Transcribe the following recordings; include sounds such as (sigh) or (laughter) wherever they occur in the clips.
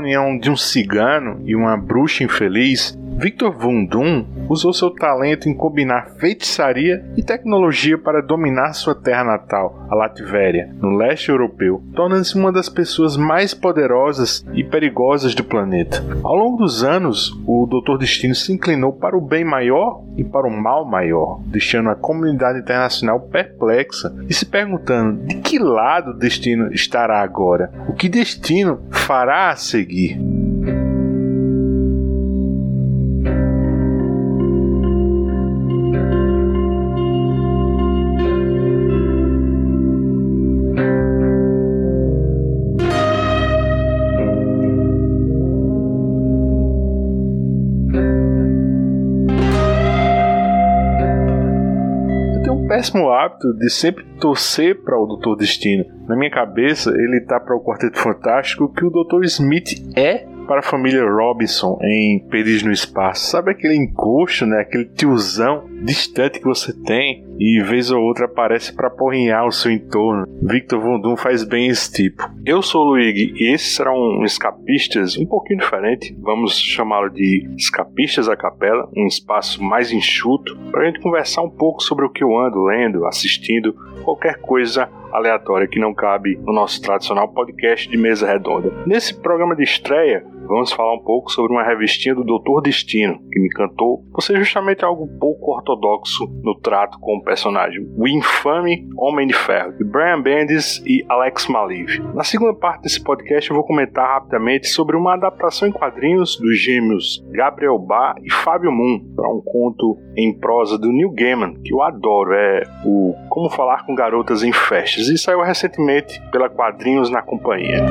União de um cigano e uma bruxa infeliz, Victor Von Doom usou seu talento em combinar feitiçaria e tecnologia para dominar sua terra natal, a Latvéria, no leste europeu, tornando-se uma das pessoas mais poderosas e perigosas do planeta. Ao longo dos anos, o Doutor Destino se inclinou para o bem maior e para o mal maior, deixando a comunidade internacional perplexa e se perguntando de que lado o destino estará agora, o que destino fará a seguir. Péssimo hábito de sempre torcer para o Doutor Destino. Na minha cabeça, ele tá para o Quarteto Fantástico que o Doutor Smith é para a família Robinson em Perdidos no Espaço. Sabe aquele encosto, né? Aquele tiozão distante que você tem e vez ou outra aparece para porrinhar o seu entorno. Victor Von Doom faz bem esse tipo. Eu sou o Luigi e esses serão escapistas um pouquinho diferente. Vamos chamá-lo de escapistas à capela, um espaço mais enxuto para a gente conversar um pouco sobre o que eu ando lendo, assistindo, qualquer coisa aleatória que não cabe no nosso tradicional podcast de mesa redonda. Nesse programa de estreia, vamos falar um pouco sobre uma revistinha do Doutor Destino, que me encantou por ser justamente algo pouco ortodoxo no trato com o personagem, o infame Homem de Ferro, de Brian Bendis e Alex Maliv. Na segunda parte desse podcast eu vou comentar rapidamente sobre uma adaptação em quadrinhos dos gêmeos Gabriel Bá e Fábio Moon para um conto em prosa do Neil Gaiman, que eu adoro, é o Como Falar com Garotas em Festas, e saiu recentemente pela Quadrinhos na Companhia.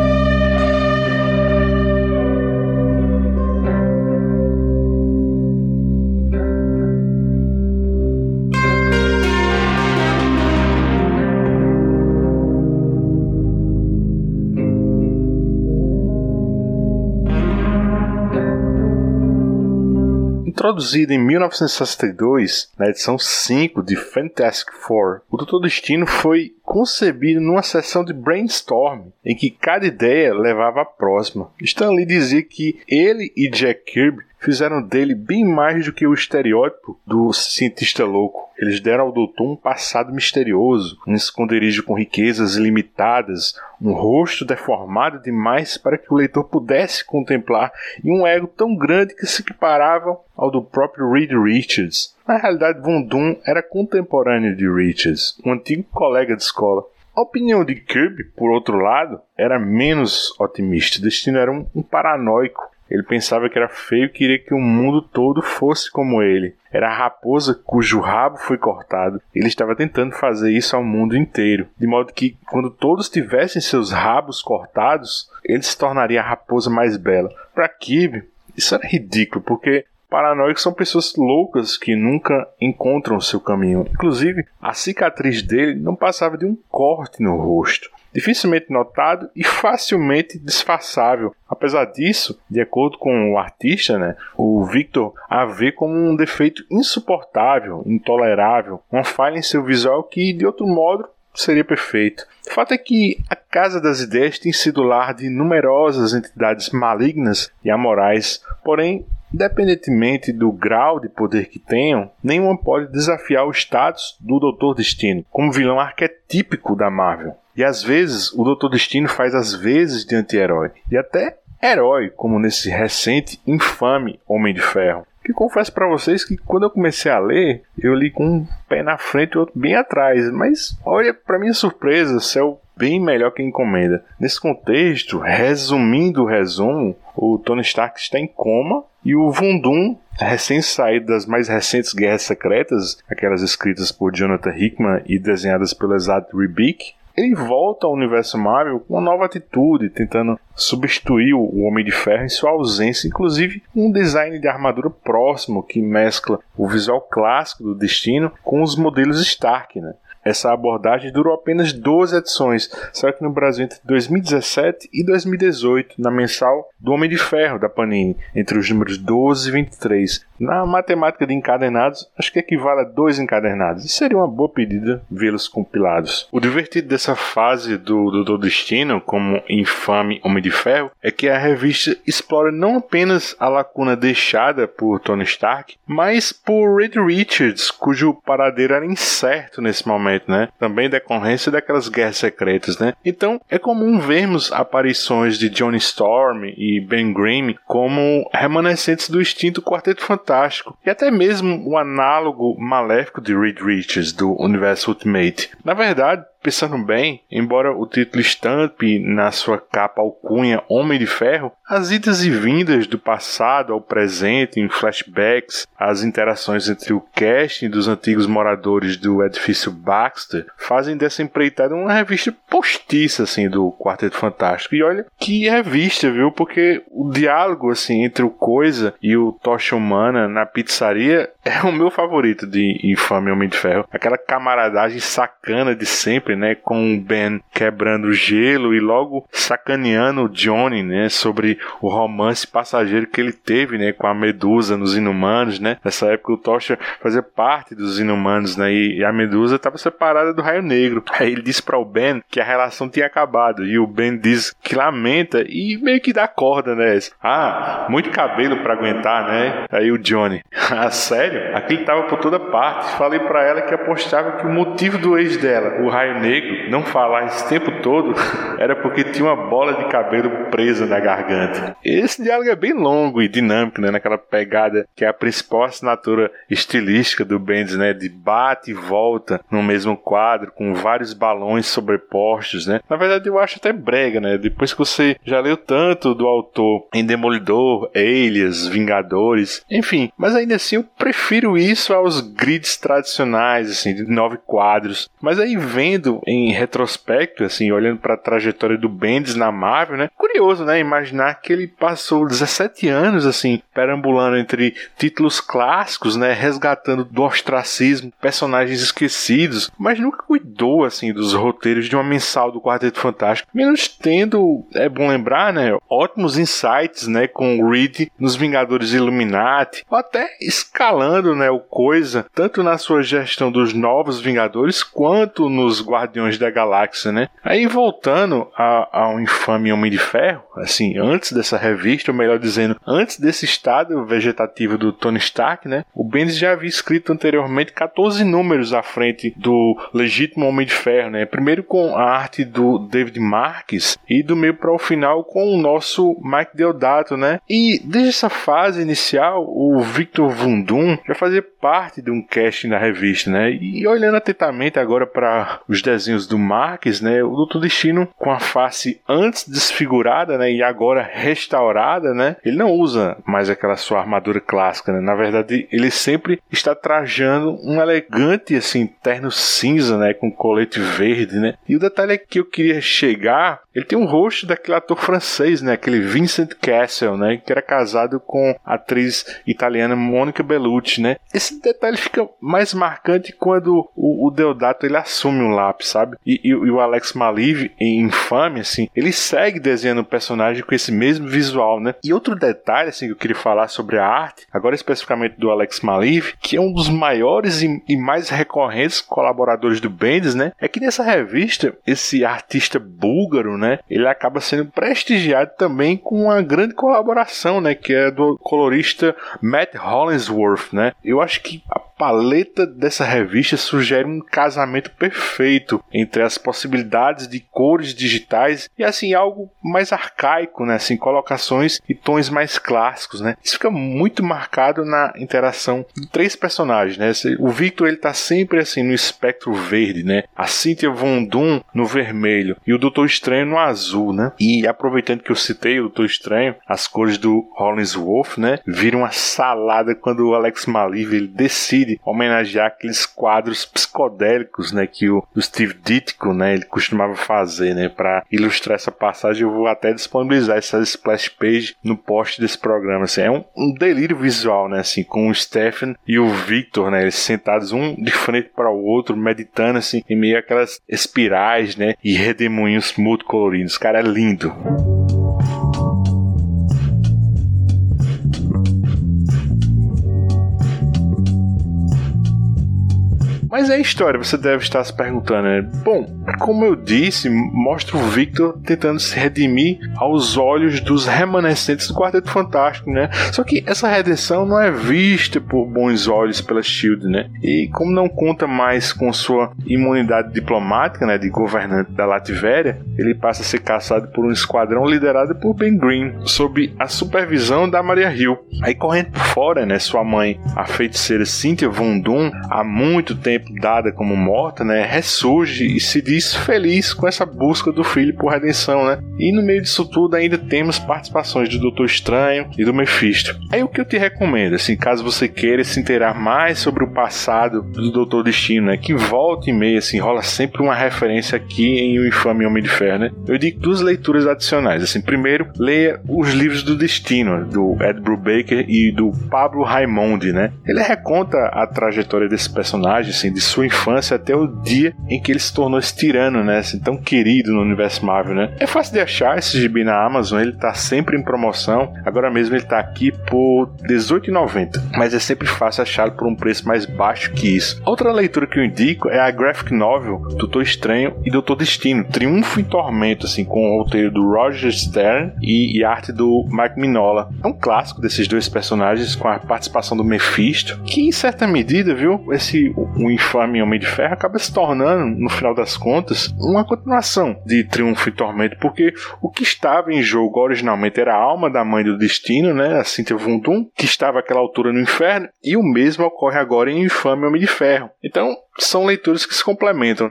Introduzido em 1962, na edição 5 de Fantastic Four, o Doutor Destino foi concebido numa sessão de brainstorm em que cada ideia levava à próxima. Stan Lee dizia que ele e Jack Kirby fizeram dele bem mais do que o estereótipo do cientista louco. Eles deram ao doutor um passado misterioso, um esconderijo com riquezas ilimitadas, um rosto deformado demais para que o leitor pudesse contemplar e um ego tão grande que se equiparava ao do próprio Reed Richards. Na realidade, Von Doom era contemporâneo de Richards, um antigo colega de escola. A opinião de Kirby, por outro lado, era menos otimista. Destino era um, um paranoico ele pensava que era feio e queria que o mundo todo fosse como ele. Era a raposa cujo rabo foi cortado. Ele estava tentando fazer isso ao mundo inteiro, de modo que, quando todos tivessem seus rabos cortados, ele se tornaria a raposa mais bela. Para Kib, isso era ridículo, porque paranoicos são pessoas loucas que nunca encontram o seu caminho. Inclusive, a cicatriz dele não passava de um corte no rosto dificilmente notado e facilmente disfarçável. Apesar disso, de acordo com o artista, né, o Victor a vê como um defeito insuportável, intolerável, uma falha em seu visual que, de outro modo, seria perfeito. O fato é que a Casa das Ideias tem sido lar de numerosas entidades malignas e amorais, porém Independentemente do grau de poder que tenham, nenhuma pode desafiar o status do Doutor Destino como vilão arquetípico da Marvel. E às vezes o Doutor Destino faz as vezes de anti-herói e até herói, como nesse recente infame Homem de Ferro. Que confesso para vocês que quando eu comecei a ler, eu li com um pé na frente e outro bem atrás, mas olha, para minha surpresa, céu bem melhor que encomenda. Nesse contexto, resumindo o resumo, o Tony Stark está em coma e o Vundum, recém-saído das mais recentes Guerras Secretas, aquelas escritas por Jonathan Hickman e desenhadas pelo Ezad Ribic, ele volta ao universo Marvel com uma nova atitude, tentando substituir o Homem de Ferro em sua ausência, inclusive um design de armadura próximo que mescla o visual clássico do Destino com os modelos Stark, né? Essa abordagem durou apenas 12 edições, só que no Brasil entre 2017 e 2018, na mensal do Homem de Ferro da Panini, entre os números 12 e 23. Na matemática de encadernados, acho que equivale a dois encadernados. E seria uma boa pedida vê-los compilados. O divertido dessa fase do, do, do Destino, como infame Homem de Ferro, é que a revista explora não apenas a lacuna deixada por Tony Stark, mas por Reed Richards, cujo paradeiro era incerto nesse momento, né? Também decorrência daquelas guerras secretas, né? Então é comum vermos aparições de Johnny Storm e Ben Grimm como remanescentes do extinto Quarteto Fantástico e até mesmo o análogo maléfico de Reed Richards do universo Ultimate. Na verdade, Pensando bem, embora o título estampe na sua capa alcunha Homem de Ferro, as idas e vindas do passado ao presente em flashbacks, as interações entre o casting dos antigos moradores do edifício Baxter fazem dessa empreitada uma revista postiça assim do Quarteto Fantástico. E olha que revista, viu? Porque o diálogo assim entre o Coisa e o Tocha Humana na pizzaria é o meu favorito de Infame Homem de Ferro. Aquela camaradagem sacana de sempre né, com o Ben quebrando o gelo e logo sacaneando o Johnny, né, sobre o romance passageiro que ele teve, né, com a Medusa nos Inumanos, né? Nessa época o Tocha fazia parte dos Inumanos, né, e a Medusa estava separada do Raio Negro. Aí ele disse para o Ben que a relação tinha acabado e o Ben diz que lamenta e meio que dá corda, né? Ah, muito cabelo para aguentar, né? Aí o Johnny, (laughs) ah, sério? Aquilo tava por toda parte. Falei para ela que apostava que o motivo do ex dela, o Raio negro não falar esse tempo todo (laughs) era porque tinha uma bola de cabelo presa na garganta. Esse diálogo é bem longo e dinâmico, né? Naquela pegada que é a principal assinatura estilística do Bendis, né? De bate e volta no mesmo quadro, com vários balões sobrepostos, né? Na verdade, eu acho até brega, né? Depois que você já leu tanto do autor em Demolidor, Alias, Vingadores, enfim. Mas ainda assim, eu prefiro isso aos grids tradicionais, assim, de nove quadros. Mas aí vendo vendo em retrospecto, assim, olhando para a trajetória do Bendis na Marvel, né? Curioso, né? Imaginar que ele passou 17 anos, assim, perambulando entre títulos clássicos, né? Resgatando do ostracismo personagens esquecidos, mas nunca cuidou, assim, dos roteiros de uma mensal do Quarteto Fantástico. Menos tendo, é bom lembrar, né? Ótimos insights, né? Com o Reed nos Vingadores Illuminati, ou até escalando, né? O Coisa, tanto na sua gestão dos novos Vingadores, quanto nos Guardiões da Galáxia, né? Aí voltando ao infame Homem de Ferro, assim, antes dessa revista, ou melhor dizendo, antes desse estado vegetativo do Tony Stark, né? O Bendis já havia escrito anteriormente 14 números à frente do legítimo Homem de Ferro, né? Primeiro com a arte do David Marques e do meio para o final com o nosso Mike Deodato, né? E desde essa fase inicial, o Victor Vundum já fazia parte de um casting da revista, né? E olhando atentamente agora para os desenhos do Marques, né, o Doutor Destino com a face antes desfigurada, né, e agora restaurada, né, ele não usa mais aquela sua armadura clássica, né, na verdade ele sempre está trajando um elegante assim terno cinza, né, com colete verde, né, e o detalhe é que eu queria chegar ele tem um rosto daquele ator francês, né? Aquele Vincent Cassel, né? Que era casado com a atriz italiana Monica Bellucci, né? Esse detalhe fica mais marcante quando o, o Deodato ele assume um lápis, sabe? E, e, e, o Alex Maliv, em Infame, assim, ele segue desenhando o personagem com esse mesmo visual, né? E outro detalhe, assim, que eu queria falar sobre a arte, agora especificamente do Alex Maliv, que é um dos maiores e, e mais recorrentes colaboradores do Bendis, né? É que nessa revista, esse artista búlgaro, né? Ele acaba sendo prestigiado também com uma grande colaboração, né? Que é do colorista Matt Hollingsworth, né? Eu acho que a paleta dessa revista sugere um casamento perfeito entre as possibilidades de cores digitais e assim algo mais arcaico, né? Assim, colocações e tons mais clássicos, né? Isso fica muito marcado na interação de três personagens, né? O Victor ele tá sempre assim no espectro verde, né? A Cynthia Von Doom no vermelho e o Doutor Estranho no azul, né? E aproveitando que eu citei o Doutor Estranho, as cores do Rollins Wolf, né? Viram uma salada quando o Alex Maliv ele decide homenagear aqueles quadros psicodélicos, né, que o, o Steve Ditko, né, ele costumava fazer, né, para ilustrar essa passagem. Eu vou até disponibilizar essa splash page no post desse programa. Assim, é um, um delírio visual, né, assim, com o Stephen e o Victor, né, eles sentados um de frente para o outro, meditando assim, em meio àquelas espirais, né, e redemoinhos multicoloridos. Cara, é lindo. Mas é a história, você deve estar se perguntando, né? Bom, como eu disse, mostra o Victor tentando se redimir aos olhos dos remanescentes do Quarteto Fantástico, né? Só que essa redenção não é vista por bons olhos pela Shield, né? E como não conta mais com sua imunidade diplomática, né, de governante da Latvéria, ele passa a ser caçado por um esquadrão liderado por Ben Green, sob a supervisão da Maria Hill. Aí correndo por fora, né, sua mãe, a feiticeira Cynthia Von Doom, há muito tempo dada como morta, né, ressurge e se diz feliz com essa busca do filho por redenção, né? E no meio disso tudo ainda temos participações do Doutor Estranho e do Mephisto. Aí o que eu te recomendo, assim, caso você queira se inteirar mais sobre o passado do Doutor Destino, né, que volta e meia, assim, rola sempre uma referência aqui em O Infame Homem de Ferro, né? Eu digo duas leituras adicionais, assim, primeiro, leia os livros do Destino, do Ed Brubaker e do Pablo Raimondi, né? Ele reconta a trajetória desse personagem, assim, de sua infância até o dia em que ele se tornou esse tirano, né? Assim, tão querido no universo Marvel, né? É fácil de achar esse gibi na Amazon, ele tá sempre em promoção. Agora mesmo ele tá aqui por R$18,90, mas é sempre fácil achá-lo por um preço mais baixo que isso. Outra leitura que eu indico é a graphic novel Doutor Estranho e Doutor Destino, Triunfo e Tormento, assim, com o roteiro do Roger Stern e, e arte do Mike Minola. É um clássico desses dois personagens com a participação do Mephisto, que em certa medida, viu, esse o infame Homem de Ferro acaba se tornando, no final das contas, uma continuação de Triunfo e Tormento, porque o que estava em jogo originalmente era a alma da mãe do Destino, né, a Cynthia Vundum, que estava àquela altura no inferno, e o mesmo ocorre agora em Infame Homem de Ferro. Então, são leituras que se complementam.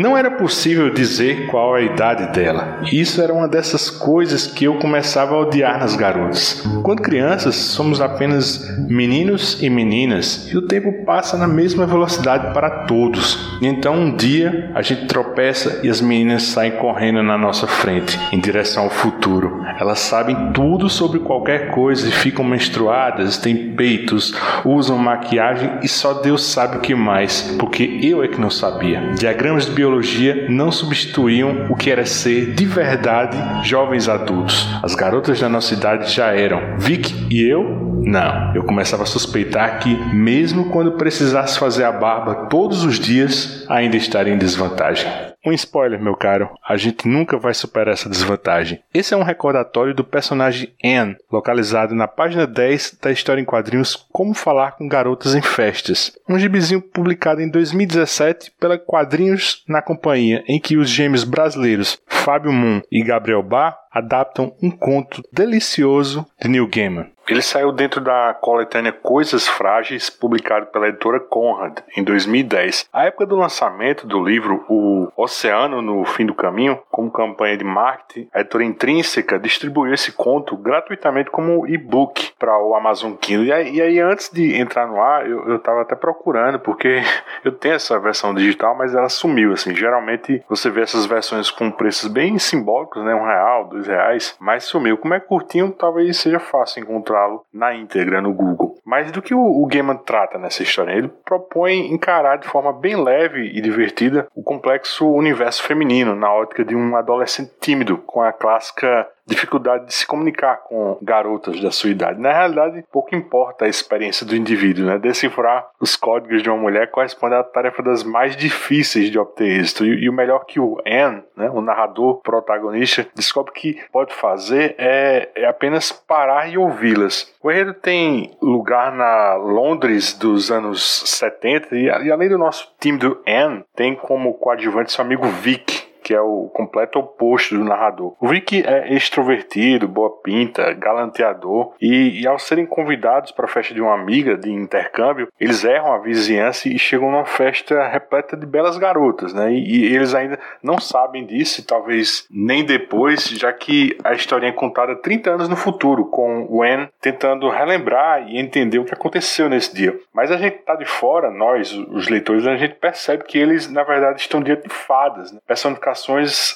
Não era possível dizer qual a idade dela. Isso era uma dessas coisas que eu começava a odiar nas garotas. Quando crianças, somos apenas meninos e meninas e o tempo passa na mesma velocidade para todos. Então um dia a gente tropeça e as meninas saem correndo na nossa frente, em direção ao futuro. Elas sabem tudo sobre qualquer coisa e ficam menstruadas, têm peitos, usam maquiagem e só Deus sabe o que mais, porque eu é que não sabia. Diagramas de biologia biologia não substituíam o que era ser de verdade jovens adultos. As garotas da nossa idade já eram. Vic e eu não, eu começava a suspeitar que, mesmo quando precisasse fazer a barba todos os dias, ainda estaria em desvantagem. Um spoiler, meu caro, a gente nunca vai superar essa desvantagem. Esse é um recordatório do personagem Anne, localizado na página 10 da história em quadrinhos Como Falar com Garotas em Festas, um gibizinho publicado em 2017 pela Quadrinhos na Companhia, em que os gêmeos brasileiros Fábio Moon e Gabriel Bar adaptam um conto delicioso de Neil Gaiman. Ele saiu dentro da coletânea Coisas Frágeis, publicado pela editora Conrad, em 2010. A época do lançamento do livro O Oceano no Fim do Caminho, como campanha de marketing, a editora Intrínseca distribuiu esse conto gratuitamente como e-book para o Amazon Kindle. E aí, e aí, antes de entrar no ar, eu estava até procurando, porque (laughs) eu tenho essa versão digital, mas ela sumiu. Assim, geralmente você vê essas versões com preços bem simbólicos, né? Um real, dois reais, mas sumiu. Como é curtinho, talvez seja fácil encontrar encontrá-lo na íntegra no Google. Mas do que o, o Gaiman trata nessa história? Ele propõe encarar de forma bem leve e divertida o complexo universo feminino na ótica de um adolescente tímido, com a clássica dificuldade de se comunicar com garotas da sua idade. Na realidade, pouco importa a experiência do indivíduo, né? Decifrar os códigos de uma mulher corresponde à tarefa das mais difíceis de obter êxito. E, e o melhor que o Anne, né, o narrador protagonista, descobre que pode fazer é, é apenas parar e ouvi-las. O enredo tem lugar na Londres dos anos 70 e, e além do nosso time do Anne, tem como coadjuvante seu amigo Vic, que é o completo oposto do narrador. O Rick é extrovertido, boa pinta, galanteador, e, e ao serem convidados para a festa de uma amiga de intercâmbio, eles erram a vizinhança e chegam numa festa repleta de belas garotas, né? E, e eles ainda não sabem disso, e talvez nem depois, já que a história é contada 30 anos no futuro, com Anne tentando relembrar e entender o que aconteceu nesse dia. Mas a gente tá de fora, nós, os leitores, a gente percebe que eles, na verdade, estão diante de fadas, né?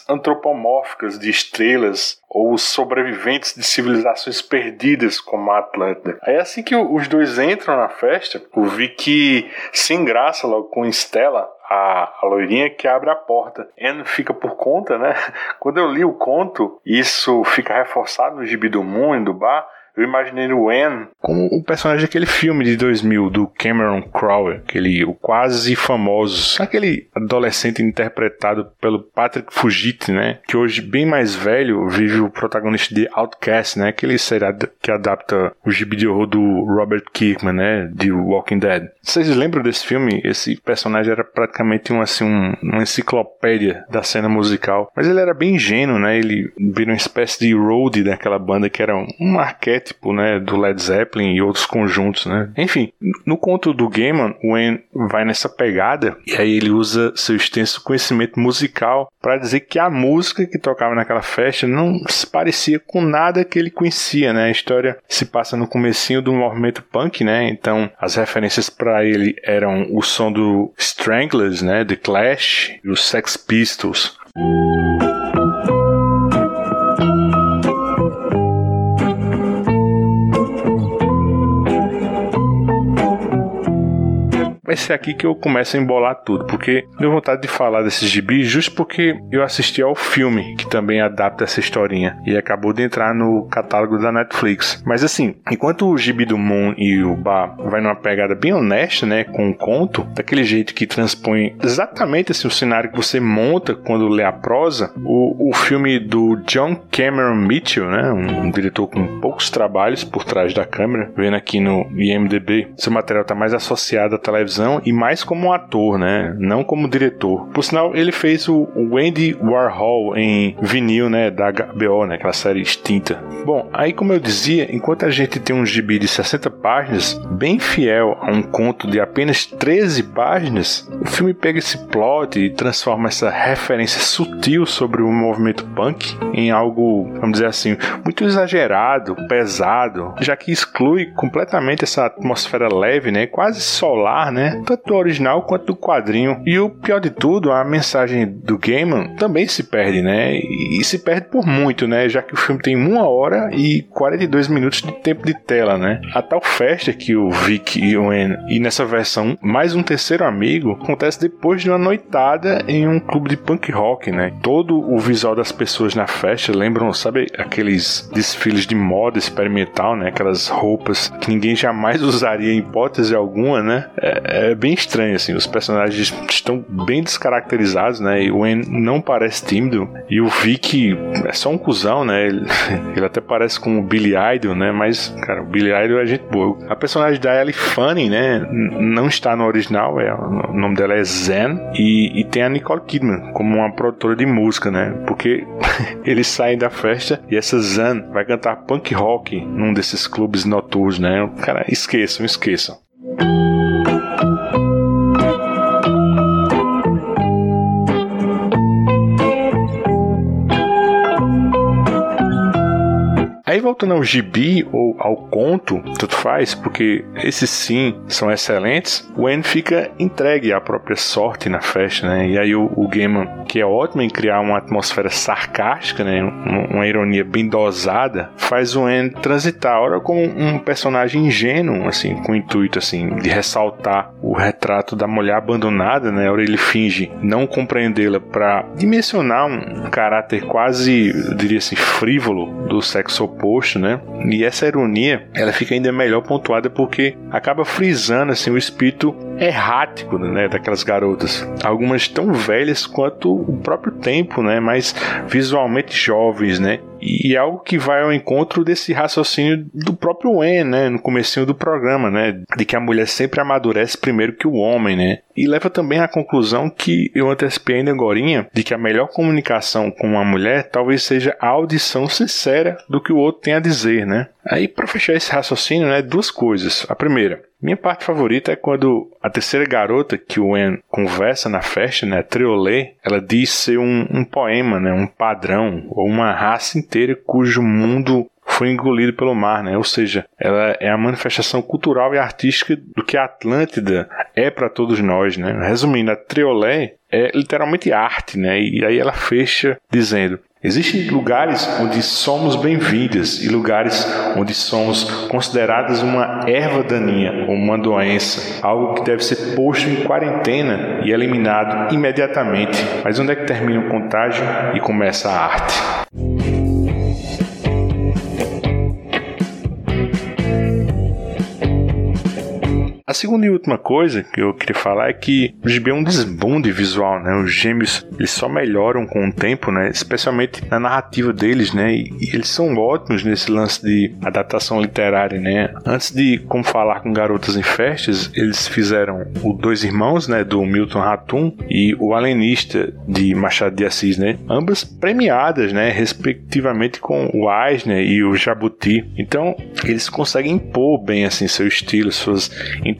Antropomórficas de estrelas ou sobreviventes de civilizações perdidas como a Atlântida. Aí assim que os dois entram na festa, o Vicky se engraça logo com Stella, a, a loirinha que abre a porta. Anne fica por conta, né? (laughs) Quando eu li o conto, isso fica reforçado no gibi do e do Bar eu imaginei o Anne como o personagem daquele filme de 2000 do Cameron Crowe, aquele o quase famoso, aquele adolescente interpretado pelo Patrick Fugit, né, que hoje bem mais velho vive o protagonista de Outcast, né, aquele seriado que adapta o gibi de horror do Robert Kirkman, né, de Walking Dead. Vocês lembram desse filme? Esse personagem era praticamente um, assim, um, uma enciclopédia da cena musical, mas ele era bem ingênuo, né, ele vira uma espécie de roadie daquela banda que era um arquétipo arquétipo, né, do Led Zeppelin e outros conjuntos, né. Enfim, no conto do Gaiman, o Wayne vai nessa pegada e aí ele usa seu extenso conhecimento musical para dizer que a música que tocava naquela festa não se parecia com nada que ele conhecia, né. A história se passa no comecinho do movimento punk, né. Então, as referências para ele eram o som do Stranglers, né, The Clash e os Sex Pistols. Ser aqui que eu começo a embolar tudo, porque deu vontade de falar desses gibis justo porque eu assisti ao filme que também adapta essa historinha e acabou de entrar no catálogo da Netflix. Mas assim, enquanto o gibi do Moon e o Ba vai numa pegada bem honesta, né, com o conto, daquele jeito que transpõe exatamente assim o cenário que você monta quando lê a prosa, o, o filme do John Cameron Mitchell, né, um, um diretor com poucos trabalhos por trás da câmera, vendo aqui no IMDb, seu material está mais associado à televisão e mais como um ator, né? Não como diretor. Por sinal, ele fez o Wendy Warhol em vinil, né? Da HBO, né? Aquela série extinta. Bom, aí como eu dizia, enquanto a gente tem um gibi de 60 páginas, bem fiel a um conto de apenas 13 páginas, o filme pega esse plot e transforma essa referência sutil sobre o movimento punk em algo, vamos dizer assim, muito exagerado, pesado, já que exclui completamente essa atmosfera leve, né? Quase solar, né? Tanto do original quanto do quadrinho. E o pior de tudo, a mensagem do Gaiman também se perde, né? E se perde por muito, né? Já que o filme tem uma hora e 42 minutos de tempo de tela, né? A tal festa que o Vic e o Anne, e nessa versão mais um terceiro amigo, acontece depois de uma noitada em um clube de punk rock, né? Todo o visual das pessoas na festa lembram, sabe, aqueles desfiles de moda experimental, né? Aquelas roupas que ninguém jamais (laughs) usaria em hipótese alguma, né? É, é bem estranho, assim. Os personagens estão bem descaracterizados, né? E o Wayne não parece tímido. E o Vic é só um cuzão, né? Ele, (laughs) ele até parece com o Billy Idol, né? Mas, cara, o Billy Idol é gente boa. A personagem da Ellie Fanning, né? Não está no original, é, o nome dela é Zen. E, e tem a Nicole Kidman como uma produtora de música, né? Porque (laughs) eles saem da festa e essa Zen vai cantar punk rock num desses clubes noturnos, né? Cara, esqueçam, esqueçam. Voltando ao gibi ao conto, tudo faz, porque esses sim são excelentes, o Anne fica entregue à própria sorte na festa, né? E aí o, o Gaiman, que é ótimo em criar uma atmosfera sarcástica, né? Uma, uma ironia bem dosada, faz o Anne transitar, ora como um personagem ingênuo, assim, com o intuito, assim, de ressaltar o retrato da mulher abandonada, né? Ora ele finge não compreendê-la para dimensionar um caráter quase, eu diria assim, frívolo do sexo oposto oposto, né? E essa ironia, ela fica ainda melhor pontuada porque acaba frisando assim o espírito errático, né, daquelas garotas. Algumas tão velhas quanto o próprio tempo, né, mas visualmente jovens, né? E é algo que vai ao encontro desse raciocínio do próprio Wen, né, no comecinho do programa, né, de que a mulher sempre amadurece primeiro que o homem, né? E leva também à conclusão que eu antecipei ainda agora, de que a melhor comunicação com uma mulher talvez seja a audição sincera do que o outro tem a dizer, né? Aí, para fechar esse raciocínio, né, duas coisas. A primeira, minha parte favorita é quando a terceira garota que o En conversa na festa, né, Triolé, ela diz ser um, um poema, né, um padrão, ou uma raça inteira cujo mundo foi engolido pelo mar, né? Ou seja, ela é a manifestação cultural e artística do que a Atlântida é para todos nós, né? Resumindo, a Triolé é literalmente arte, né? E aí ela fecha dizendo: Existem lugares onde somos bem-vindas e lugares onde somos consideradas uma erva daninha ou uma doença, algo que deve ser posto em quarentena e eliminado imediatamente. Mas onde é que termina o contágio e começa a arte? A segunda e última coisa que eu queria falar é que o gibi é um desbunde visual, né? Os gêmeos, eles só melhoram com o tempo, né? Especialmente na narrativa deles, né? E, eles são ótimos nesse lance de adaptação literária, né? Antes de Como Falar com Garotas em Festas, eles fizeram o Dois Irmãos, né? Do Milton Ratum e o Alienista de Machado de Assis, né? Ambas premiadas, né? Respectivamente com o Eisner e o Jabuti. Então, eles conseguem impor bem, assim, seu estilo, suas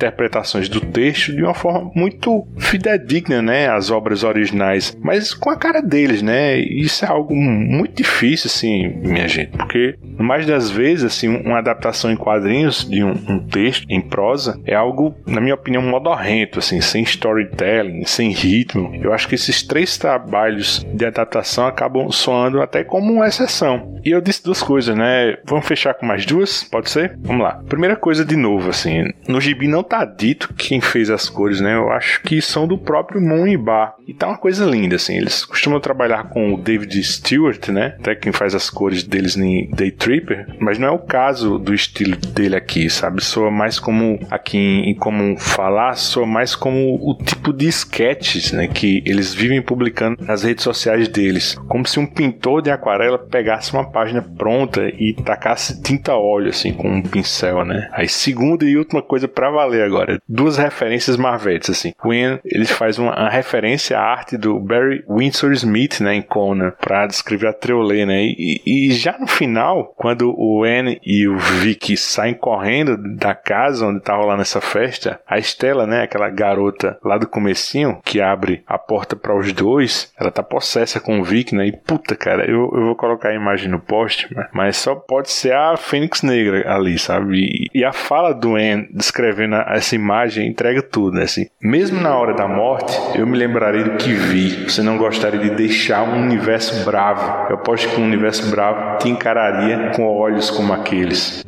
interpretações do texto de uma forma muito fidedigna, né, às obras originais, mas com a cara deles, né? Isso é algo muito difícil, assim, minha gente, porque mais das vezes, assim, uma adaptação em quadrinhos de um, um texto em prosa é algo, na minha opinião, modorrento, assim, sem storytelling, sem ritmo. Eu acho que esses três trabalhos de adaptação acabam soando até como uma exceção. E eu disse duas coisas, né? Vamos fechar com mais duas? Pode ser? Vamos lá. Primeira coisa, de novo, assim, no gibi não tá dito quem fez as cores, né? Eu acho que são do próprio Moon e Bar. E tá uma coisa linda, assim. Eles costumam trabalhar com o David Stewart, né? Até quem faz as cores deles em Day Tripper. Mas não é o caso do estilo dele aqui, sabe? Soa mais como, aqui em Como Falar, soa mais como o tipo de sketches, né? Que eles vivem publicando nas redes sociais deles. Como se um pintor de aquarela pegasse uma página pronta e tacasse tinta óleo, assim, com um pincel, né? Aí, segunda e última coisa para valer agora. Duas referências Marvetes, assim. Ian, ele faz uma, uma, referência à arte do Barry Windsor Smith, né, em Conan, pra descrever a Treolê, né? E, e, já no final, quando o Ian e o Vic saem correndo da casa onde tá rolando essa festa, a Estela, né, aquela garota lá do comecinho, que abre a porta para os dois, ela tá possessa com o Vic, né? E puta, cara, eu, eu vou colocar a imagem no post, mas só pode ser a Fênix Negra ali, sabe? E, e a fala do Ian descrevendo essa imagem entrega tudo, né? Assim, mesmo na hora da morte, eu me lembrarei do que vi. Você não gostaria de deixar um universo bravo. Eu aposto que um universo bravo te encararia com olhos como aqueles.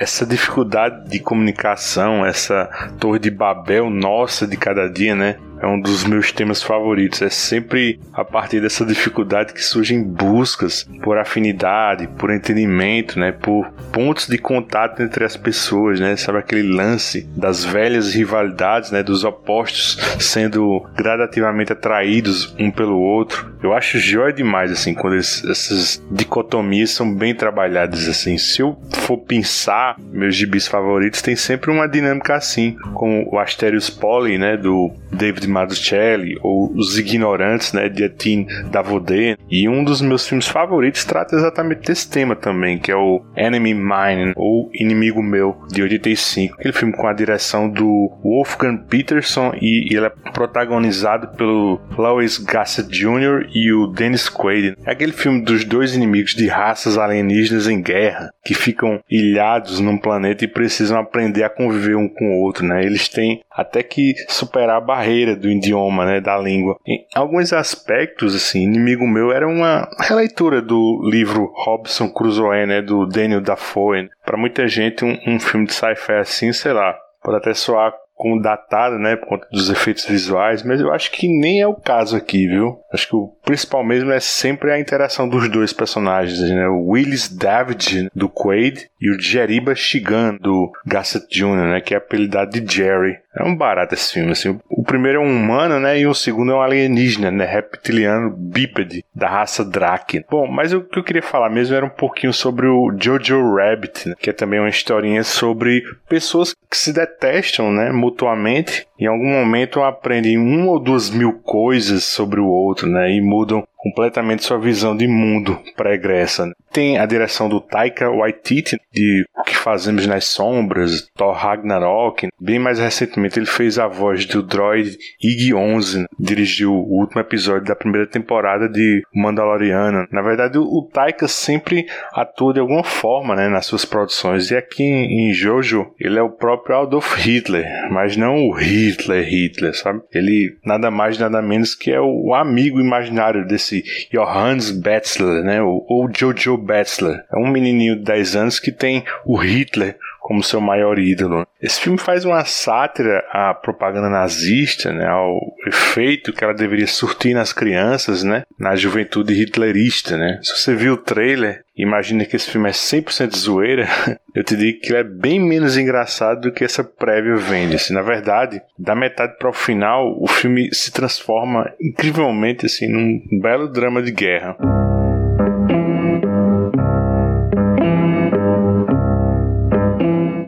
essa dificuldade de comunicação, essa torre de Babel nossa de cada dia, né? É um dos meus temas favoritos. É sempre a partir dessa dificuldade que surgem buscas por afinidade, por entendimento, né? Por pontos de contato entre as pessoas, né? Sabe aquele lance das velhas rivalidades, né? Dos opostos sendo gradativamente atraídos um pelo outro. Eu acho joia demais, assim, quando essas dicotomias são bem trabalhadas, assim. Se eu for pensar meus gibis favoritos, tem sempre uma dinâmica assim, como o Asterios Poly, né? Do David Mazzucchelli, ou Os Ignorantes, né, de Etienne Davodé. E um dos meus filmes favoritos trata exatamente desse tema também, que é o Enemy Mine, ou Inimigo Meu, de 85. Aquele filme com a direção do Wolfgang Peterson e ele é protagonizado pelo Lois Gossett Jr. e o Dennis Quaid. É aquele filme dos dois inimigos de raças alienígenas em guerra, que ficam ilhados num planeta e precisam aprender a conviver um com o outro, né? Eles têm até que superar a barreira do idioma, né, da língua. Em alguns aspectos, assim, Inimigo Meu era uma releitura do livro Robson Crusoe, né, do Daniel Dafoe. Para muita gente, um, um filme de sci-fi assim, sei lá, pode até soar como datado, né, por conta dos efeitos visuais, mas eu acho que nem é o caso aqui, viu? Acho que o principal mesmo é sempre a interação dos dois personagens, né? O Willis David, do Quaid, e o Jeriba Shigan, do Gossett Jr., né, que é apelidado de Jerry. É um barato esse filme, assim. O primeiro é um humano, né? E o segundo é um alienígena, né? Reptiliano bípede, da raça Drake. Bom, mas o que eu queria falar mesmo era um pouquinho sobre o Jojo Rabbit, né? que é também uma historinha sobre pessoas que se detestam, né? Mutuamente. Em algum momento aprendem uma ou duas mil coisas sobre o outro, né? E mudam completamente sua visão de mundo pregressa. Né? Tem a direção do Taika Waititi, de O que Fazemos nas Sombras, Thor Ragnarok. Bem mais recentemente ele fez a voz do droid IG-11, dirigiu o último episódio da primeira temporada de Mandaloriana. Na verdade, o Taika sempre atua de alguma forma né, nas suas produções. E aqui em Jojo, ele é o próprio Adolf Hitler, mas não o Hitler Hitler, sabe? Ele nada mais nada menos que é o amigo imaginário desse Johannes Betzler, né? Ou Jojo Betzler. É um menininho de 10 anos que tem o Hitler como seu maior ídolo. Esse filme faz uma sátira à propaganda nazista, né, ao efeito que ela deveria surtir nas crianças, né, na juventude hitlerista, né. Se você viu o trailer, imagina que esse filme é 100% zoeira, (laughs) eu te digo que ele é bem menos engraçado do que essa prévia vende. Assim, na verdade, da metade para o final, o filme se transforma incrivelmente assim num belo drama de guerra.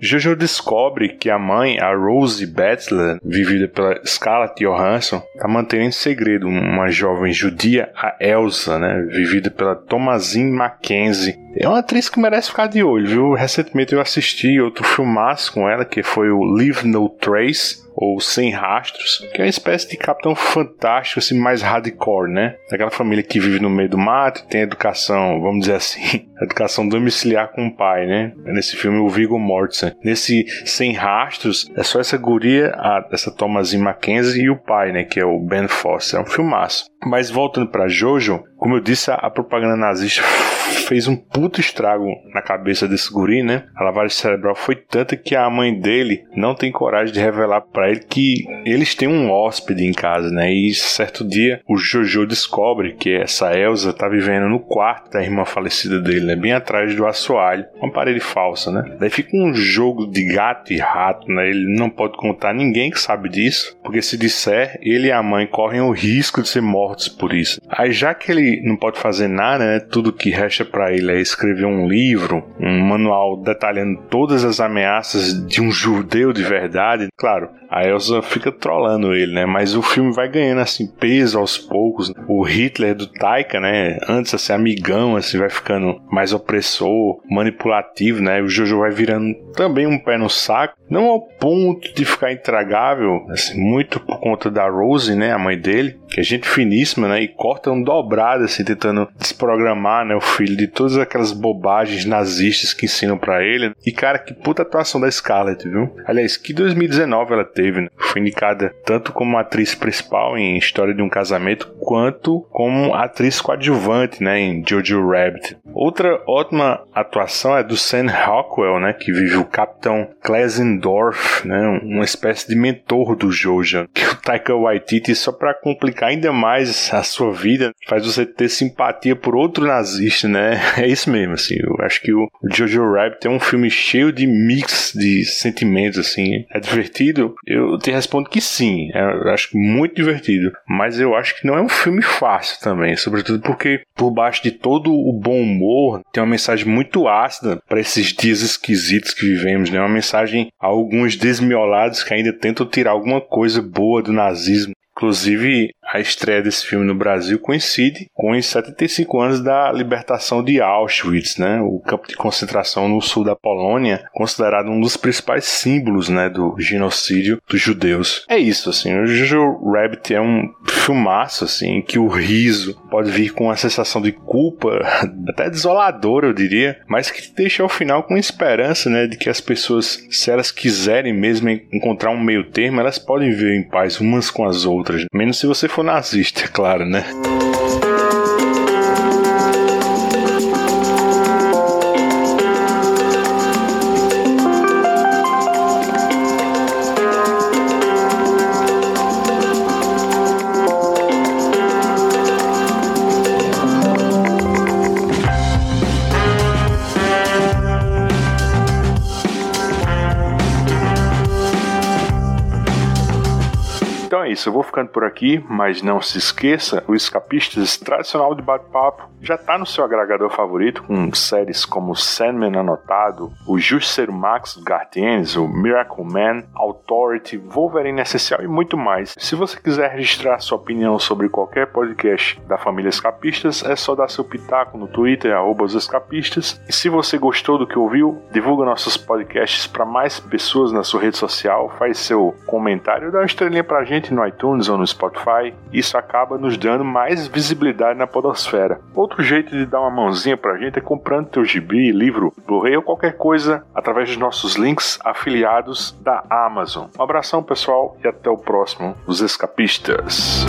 Jojo descobre que a mãe, a Rose Betzler, vivida pela Scarlett Johansson, está mantendo em segredo uma jovem judia, a Elsa, né, vivida pela Thomasine Mackenzie. É uma atriz que merece ficar de olho, viu? Recentemente eu assisti outro filmaço com ela, que foi o Leave No Trace, ou Sem Rastros, que é uma espécie de Capitão Fantástico, assim, mais hardcore, né? Aquela família que vive no meio do mato, tem educação, vamos dizer assim, (laughs) educação domiciliar com o pai, né? Nesse filme, o Viggo Mortensen. Nesse Sem Rastros, é só essa guria, a, essa Thomasin Mackenzie e o pai, né? Que é o Ben Foster. É um filmaço. Mas voltando para Jojo, como eu disse, a, a propaganda nazista fez um puto estrago na cabeça desse guri, né? A lavagem cerebral foi tanta que a mãe dele não tem coragem de revelar para ele que eles têm um hóspede em casa, né? E certo dia o Jojo descobre que essa Elsa tá vivendo no quarto da irmã falecida dele, né? Bem atrás do assoalho, uma parede falsa, né? Daí fica um jogo de gato e rato, né? Ele não pode contar ninguém que sabe disso, porque se disser, ele e a mãe correm o risco de ser mortos por isso. Aí já que ele não pode fazer nada, né? Tudo que resta para ele é escrever um livro, um manual detalhando todas as ameaças de um judeu de verdade. Claro, a Elsa fica trollando ele, né? Mas o filme vai ganhando assim peso aos poucos. O Hitler do Taika, né? Antes assim amigão, assim vai ficando mais opressor, manipulativo, né? O Jojo vai virando também um pé no saco, não ao ponto de ficar intragável, assim, muito por conta da Rose, né, a mãe dele, que é gente finíssima, né, e corta um dobrado assim tentando desprogramar, né, o filho de todas aquelas bobagens nazistas que ensinam para ele. E cara, que puta atuação da Scarlett, viu? Aliás, que 2019 ela teve né? Foi indicada tanto como atriz principal em História de um Casamento, quanto como atriz coadjuvante, né, em Jojo Rabbit. Outra ótima atuação é do Sam Rockwell, né, que vive o Capitão Klesendorf, né, uma espécie de mentor do Jojo, que o Taika Waititi, só para complicar ainda mais a sua vida, faz você ter simpatia por outro nazista, né? (laughs) É isso mesmo, assim. Eu acho que o Jojo Rabbit é um filme cheio de mix de sentimentos, assim. É divertido, eu te respondo que sim, é, eu acho muito divertido, mas eu acho que não é um filme fácil também, sobretudo porque por baixo de todo o bom humor tem uma mensagem muito ácida para esses dias esquisitos que vivemos, né? Uma mensagem a alguns desmiolados que ainda tentam tirar alguma coisa boa do nazismo. Inclusive, a estreia desse filme no Brasil coincide com os 75 anos da libertação de Auschwitz, né? O campo de concentração no sul da Polônia, considerado um dos principais símbolos, né, do genocídio dos judeus. É isso, assim, o Jojo Rabbit é um filmaço, assim, que o riso pode vir com uma sensação de culpa, (laughs) até desoladora, eu diria, mas que te deixa ao final com esperança, né, de que as pessoas, se elas quiserem mesmo encontrar um meio termo, elas podem viver em paz umas com as outras, menos se você for nazista, (laughs) é claro, né? Ficando por aqui, mas não se esqueça, o Escapistas tradicional de bate-papo já está no seu agregador favorito, com séries como Sandman Anotado, o Justiceiro Max Gartienes, o Miracle Man, Authority, Wolverine Essencial e muito mais. Se você quiser registrar sua opinião sobre qualquer podcast da família Escapistas, é só dar seu pitaco no Twitter, arroba os escapistas. E se você gostou do que ouviu, divulga nossos podcasts para mais pessoas na sua rede social, faz seu comentário, dá uma estrelinha pra gente no iTunes ou no Spotify. Isso acaba nos dando mais visibilidade na podosfera. Outro jeito de dar uma mãozinha pra gente é comprando teu gibi, livro, Blu-ray ou qualquer coisa através dos nossos links afiliados da Amazon. Um abração, pessoal, e até o próximo, Os Escapistas.